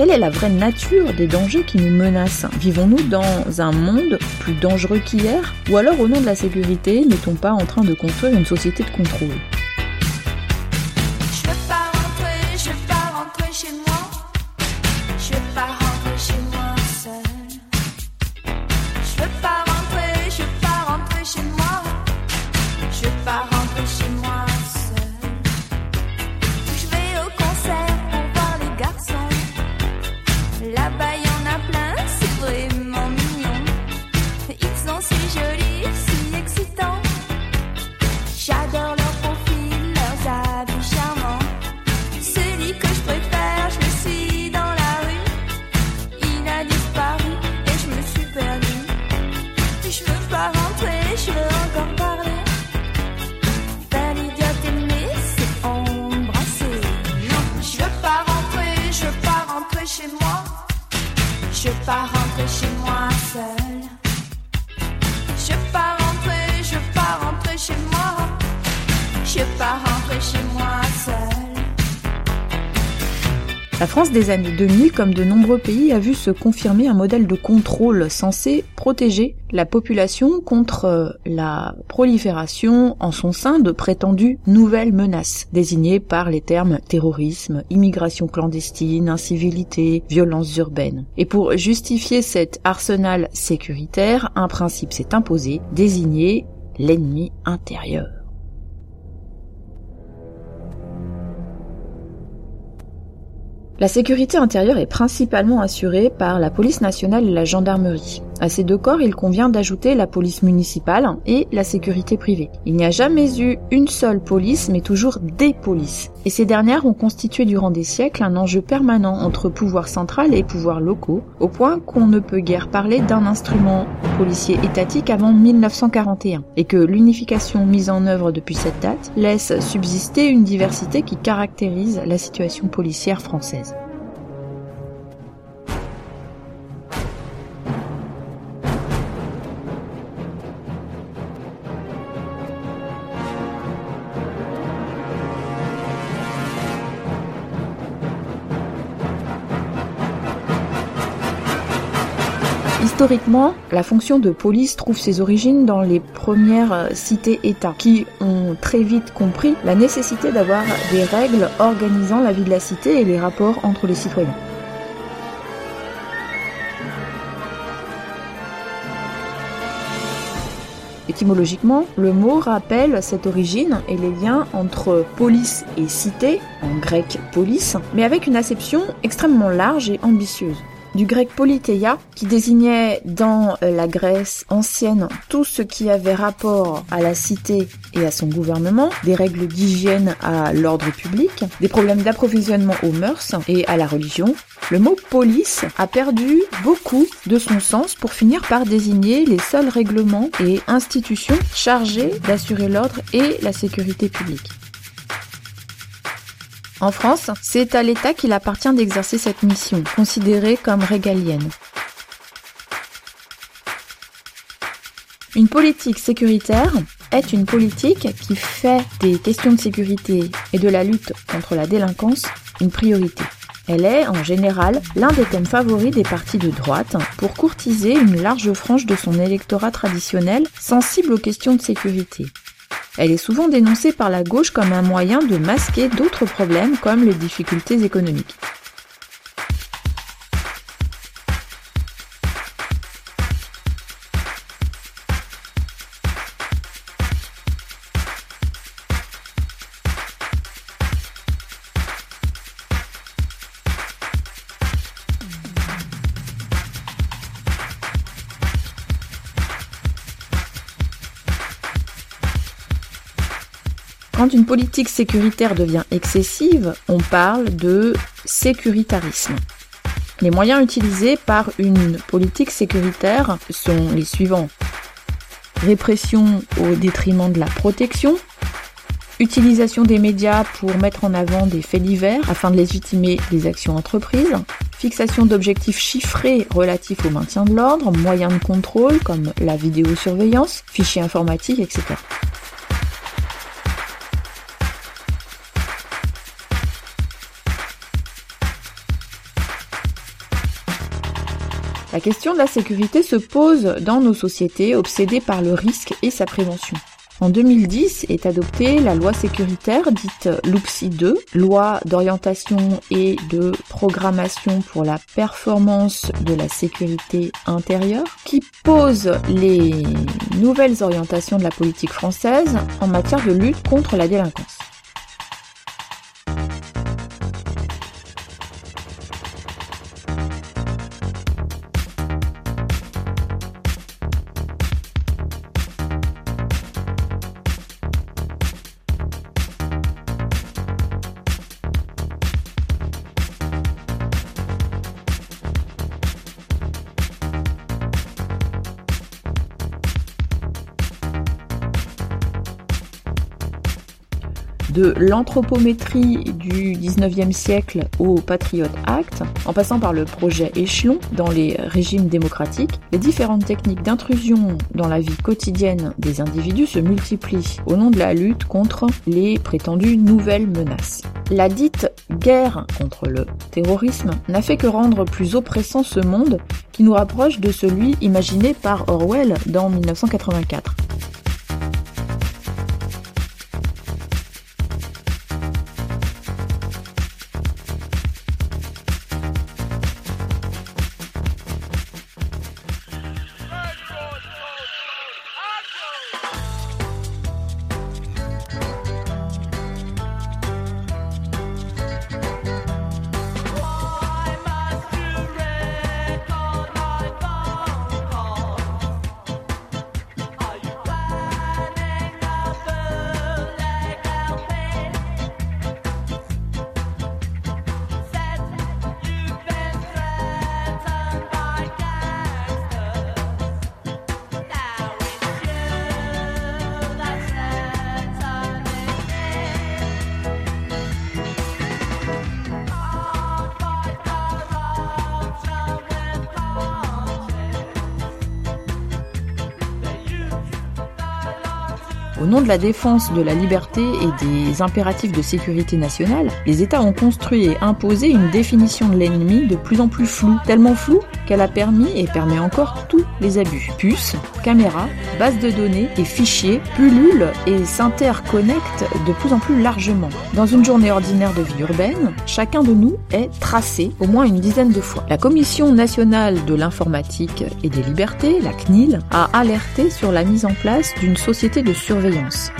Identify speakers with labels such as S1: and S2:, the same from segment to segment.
S1: Quelle est la vraie nature des dangers qui nous menacent? Vivons-nous dans un monde plus dangereux qu'hier? Ou alors au nom de la sécurité, n'est-on pas en train de construire une société de contrôle? La France des années 2000, comme de nombreux pays, a vu se confirmer un modèle de contrôle censé protéger la population contre euh, la prolifération en son sein de prétendues nouvelles menaces, désignées par les termes terrorisme, immigration clandestine, incivilité, violences urbaines. Et pour justifier cet arsenal sécuritaire, un principe s'est imposé, désigner l'ennemi intérieur. La sécurité intérieure est principalement assurée par la police nationale et la gendarmerie. À ces deux corps, il convient d'ajouter la police municipale et la sécurité privée. Il n'y a jamais eu une seule police, mais toujours des polices. Et ces dernières ont constitué durant des siècles un enjeu permanent entre pouvoir central et pouvoirs locaux, au point qu'on ne peut guère parler d'un instrument policier étatique avant 1941, et que l'unification mise en œuvre depuis cette date laisse subsister une diversité qui caractérise la situation policière française. Historiquement, la fonction de police trouve ses origines dans les premières euh, cités-États, qui ont très vite compris la nécessité d'avoir des règles organisant la vie de la cité et les rapports entre les citoyens. Étymologiquement, le mot rappelle cette origine et les liens entre police et cité, en grec police, mais avec une acception extrêmement large et ambitieuse du grec politeia, qui désignait dans euh, la Grèce ancienne tout ce qui avait rapport à la cité et à son gouvernement, des règles d'hygiène à l'ordre public, des problèmes d'approvisionnement aux mœurs et à la religion. Le mot police a perdu beaucoup de son sens pour finir par désigner les seuls règlements et institutions chargés d'assurer l'ordre et la sécurité publique. En France, c'est à l'État qu'il appartient d'exercer cette mission, considérée comme régalienne. Une politique sécuritaire est une politique qui fait des questions de sécurité et de la lutte contre la délinquance une priorité. Elle est, en général, l'un des thèmes favoris des partis de droite pour courtiser une large frange de son électorat traditionnel sensible aux questions de sécurité. Elle est souvent dénoncée par la gauche comme un moyen de masquer d'autres problèmes comme les difficultés économiques. Quand une politique sécuritaire devient excessive, on parle de sécuritarisme. Les moyens utilisés par une politique sécuritaire sont les suivants. Répression au détriment de la protection, utilisation des médias pour mettre en avant des faits divers afin de légitimer les actions entreprises, fixation d'objectifs chiffrés relatifs au maintien de l'ordre, moyens de contrôle comme la vidéosurveillance, fichiers informatiques, etc. La question de la sécurité se pose dans nos sociétés obsédées par le risque et sa prévention. En 2010 est adoptée la loi sécuritaire dite LUPSI 2, loi d'orientation et de programmation pour la performance de la sécurité intérieure, qui pose les nouvelles orientations de la politique française en matière de lutte contre la délinquance. De l'anthropométrie du 19e siècle au Patriot Act, en passant par le projet échelon dans les régimes démocratiques, les différentes techniques d'intrusion dans la vie quotidienne des individus se multiplient au nom de la lutte contre les prétendues nouvelles menaces. La dite guerre contre le terrorisme n'a fait que rendre plus oppressant ce monde qui nous rapproche de celui imaginé par Orwell dans 1984. Au nom de la défense de la liberté et des impératifs de sécurité nationale, les États ont construit et imposé une définition de l'ennemi de plus en plus floue, tellement floue qu'elle a permis et permet encore tous les abus. Puces, caméras, bases de données et fichiers pullulent et s'interconnectent de plus en plus largement. Dans une journée ordinaire de vie urbaine, chacun de nous est tracé au moins une dizaine de fois. La Commission nationale de l'informatique et des libertés, la CNIL, a alerté sur la mise en place d'une société de surveillance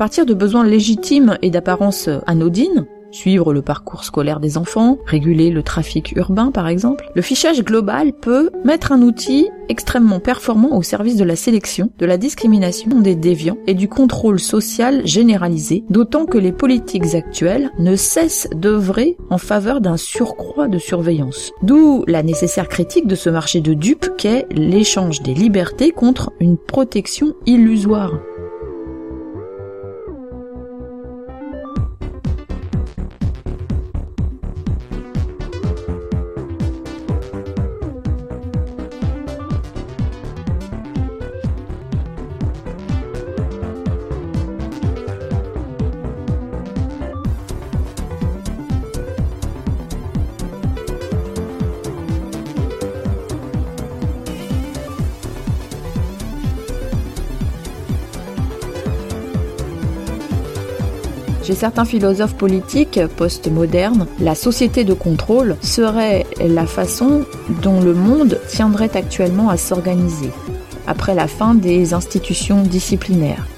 S1: partir de besoins légitimes et d'apparence anodines, suivre le parcours scolaire des enfants, réguler le trafic urbain par exemple, le fichage global peut mettre un outil extrêmement performant au service de la sélection, de la discrimination des déviants et du contrôle social généralisé, d'autant que les politiques actuelles ne cessent d'œuvrer en faveur d'un surcroît de surveillance. D'où la nécessaire critique de ce marché de dupes qu'est l'échange des libertés contre une protection illusoire. Chez certains philosophes politiques post-modernes, la société de contrôle serait la façon dont le monde tiendrait actuellement à s'organiser, après la fin des institutions disciplinaires.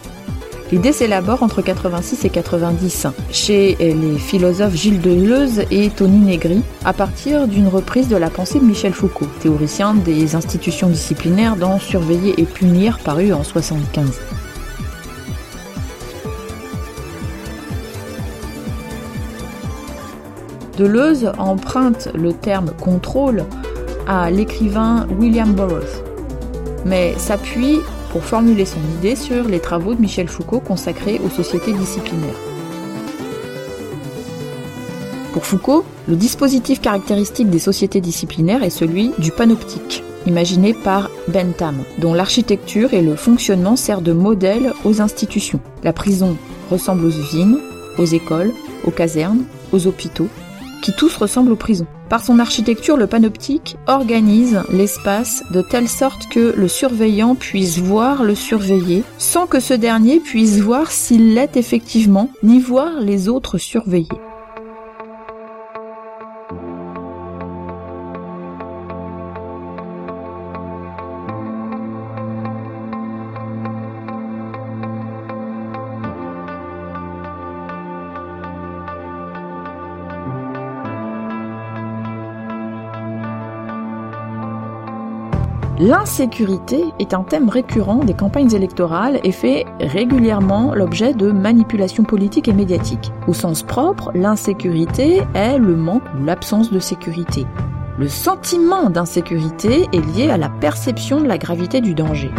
S1: L'idée s'élabore entre 86 et 90 chez les philosophes Gilles Deleuze et Tony Negri à partir d'une reprise de la pensée de Michel Foucault, théoricien des institutions disciplinaires dans Surveiller et punir paru en 75. Deleuze emprunte le terme contrôle à l'écrivain William Burroughs, mais s'appuie pour formuler son idée sur les travaux de Michel Foucault consacrés aux sociétés disciplinaires. Pour Foucault, le dispositif caractéristique des sociétés disciplinaires est celui du panoptique, imaginé par Bentham, dont l'architecture et le fonctionnement servent de modèle aux institutions. La prison ressemble aux usines, aux écoles, aux casernes, aux hôpitaux, qui tous ressemblent aux prisons. Par son architecture, le panoptique organise l'espace de telle sorte que le surveillant puisse voir le surveillé, sans que ce dernier puisse voir s'il l'est effectivement, ni voir les autres surveillés. L'insécurité est un thème récurrent des campagnes électorales et fait régulièrement l'objet de manipulations politiques et médiatiques. Au sens propre, l'insécurité est le manque ou l'absence de sécurité. Le sentiment d'insécurité est lié à la perception de la gravité du danger.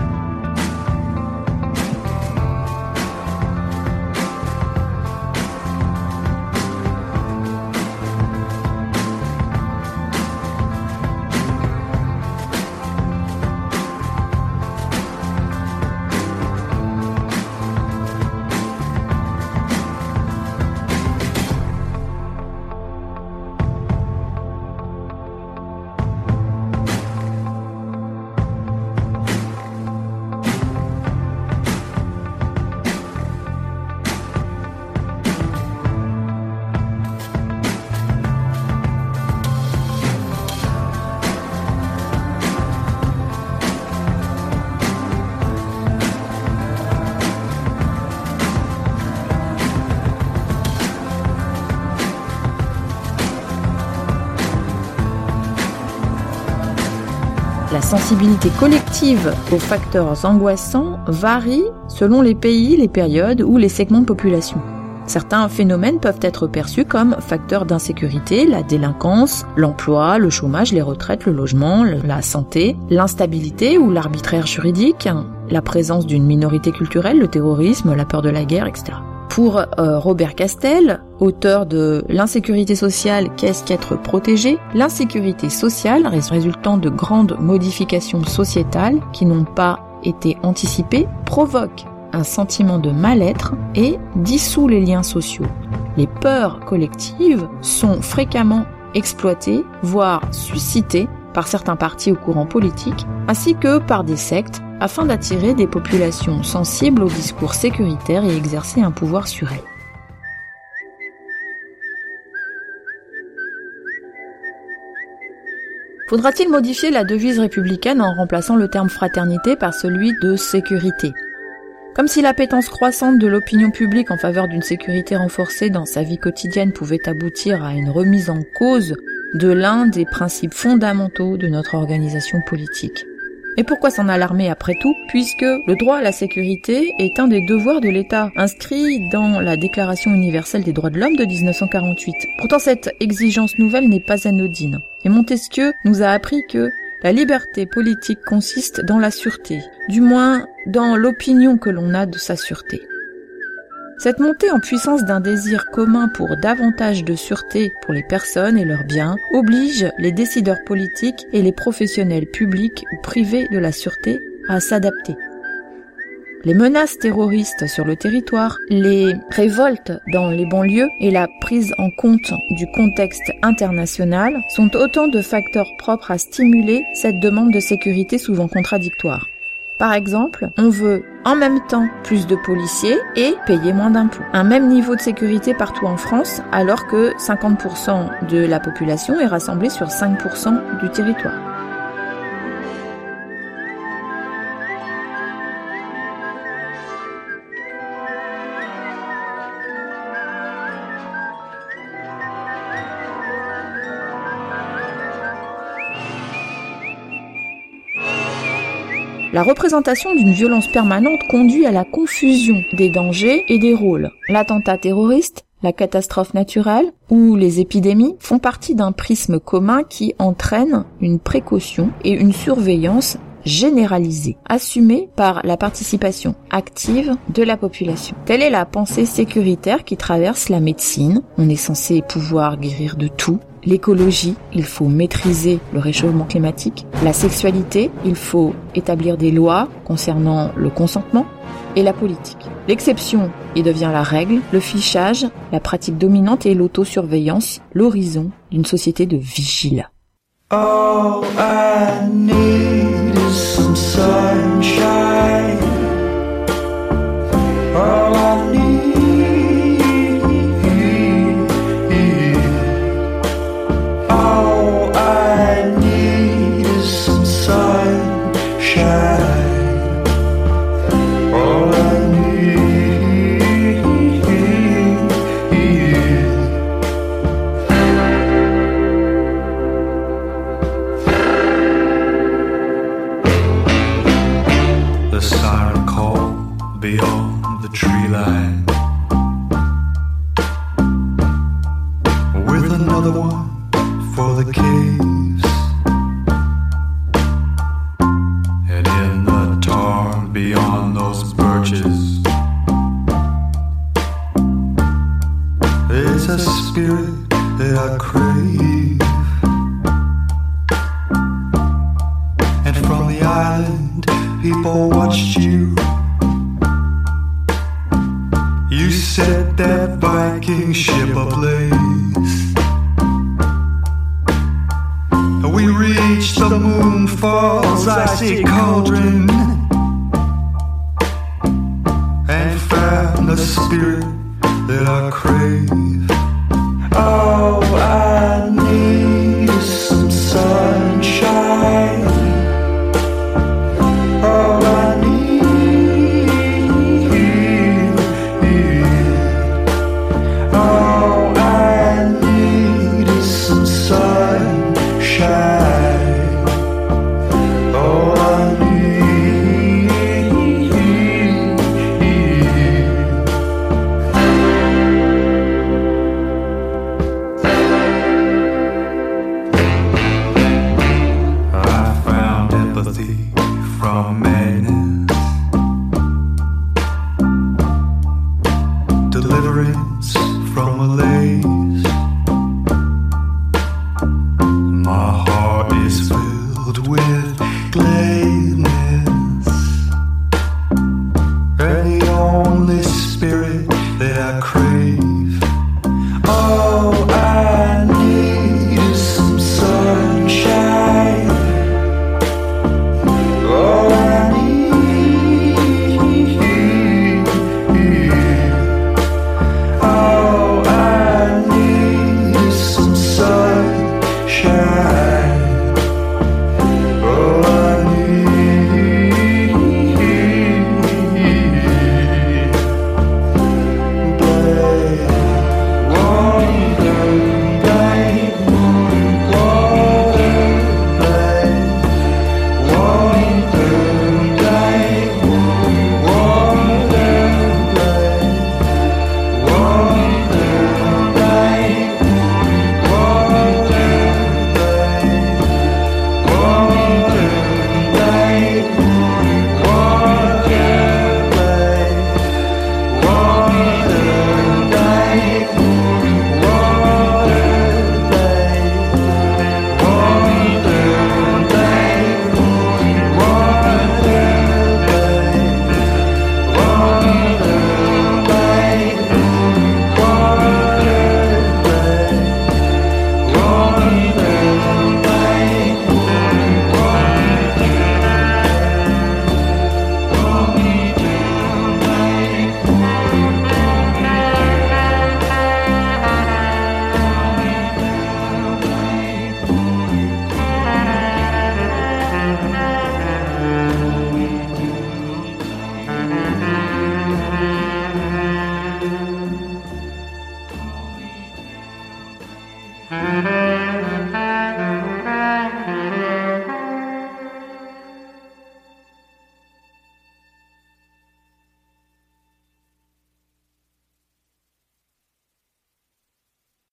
S1: Sensibilité collective aux facteurs angoissants varie selon les pays, les périodes ou les segments de population. Certains phénomènes peuvent être perçus comme facteurs d'insécurité, la délinquance, l'emploi, le chômage, les retraites, le logement, la santé, l'instabilité ou l'arbitraire juridique, la présence d'une minorité culturelle, le terrorisme, la peur de la guerre, etc. Pour euh, Robert Castel, auteur de L'insécurité sociale, qu'est-ce qu'être protégé? L'insécurité sociale, résultant de grandes modifications sociétales qui n'ont pas été anticipées, provoque un sentiment de mal-être et dissout les liens sociaux. Les peurs collectives sont fréquemment exploitées, voire suscitées par certains partis ou courants politiques, ainsi que par des sectes afin d'attirer des populations sensibles au discours sécuritaire et exercer un pouvoir sur elles. Faudra-t-il modifier la devise républicaine en remplaçant le terme fraternité par celui de sécurité? Comme si l'appétence croissante de l'opinion publique en faveur d'une sécurité renforcée dans sa vie quotidienne pouvait aboutir à une remise en cause de l'un des principes fondamentaux de notre organisation politique. Et pourquoi s'en alarmer après tout, puisque le droit à la sécurité est un des devoirs de l'État, inscrit dans la Déclaration universelle des droits de l'homme de 1948. Pourtant cette exigence nouvelle n'est pas anodine. Et Montesquieu nous a appris que la liberté politique consiste dans la sûreté, du moins dans l'opinion que l'on a de sa sûreté. Cette montée en puissance d'un désir commun pour davantage de sûreté pour les personnes et leurs biens oblige les décideurs politiques et les professionnels publics ou privés de la sûreté à s'adapter. Les menaces terroristes sur le territoire, les révoltes dans les banlieues et la prise en compte du contexte international sont autant de facteurs propres à stimuler cette demande de sécurité souvent contradictoire. Par exemple, on veut en même temps plus de policiers et payer moins d'impôts. Un même niveau de sécurité partout en France alors que 50% de la population est rassemblée sur 5% du territoire. La représentation d'une violence permanente conduit à la confusion des dangers et des rôles. L'attentat terroriste, la catastrophe naturelle ou les épidémies font partie d'un prisme commun qui entraîne une précaution et une surveillance
S2: généralisée, assumée par la participation active de la population. Telle est la pensée sécuritaire qui traverse la médecine. On est censé pouvoir guérir de tout, l'écologie, il faut maîtriser le réchauffement climatique, la sexualité, il faut établir des lois concernant le consentement et la politique. L'exception y devient la règle, le fichage, la pratique dominante et l'autosurveillance, l'horizon d'une société de vigile. for the caves and in the tar beyond those birches there's a spirit that I crave. the spirit that I crave. Oh, I Amen.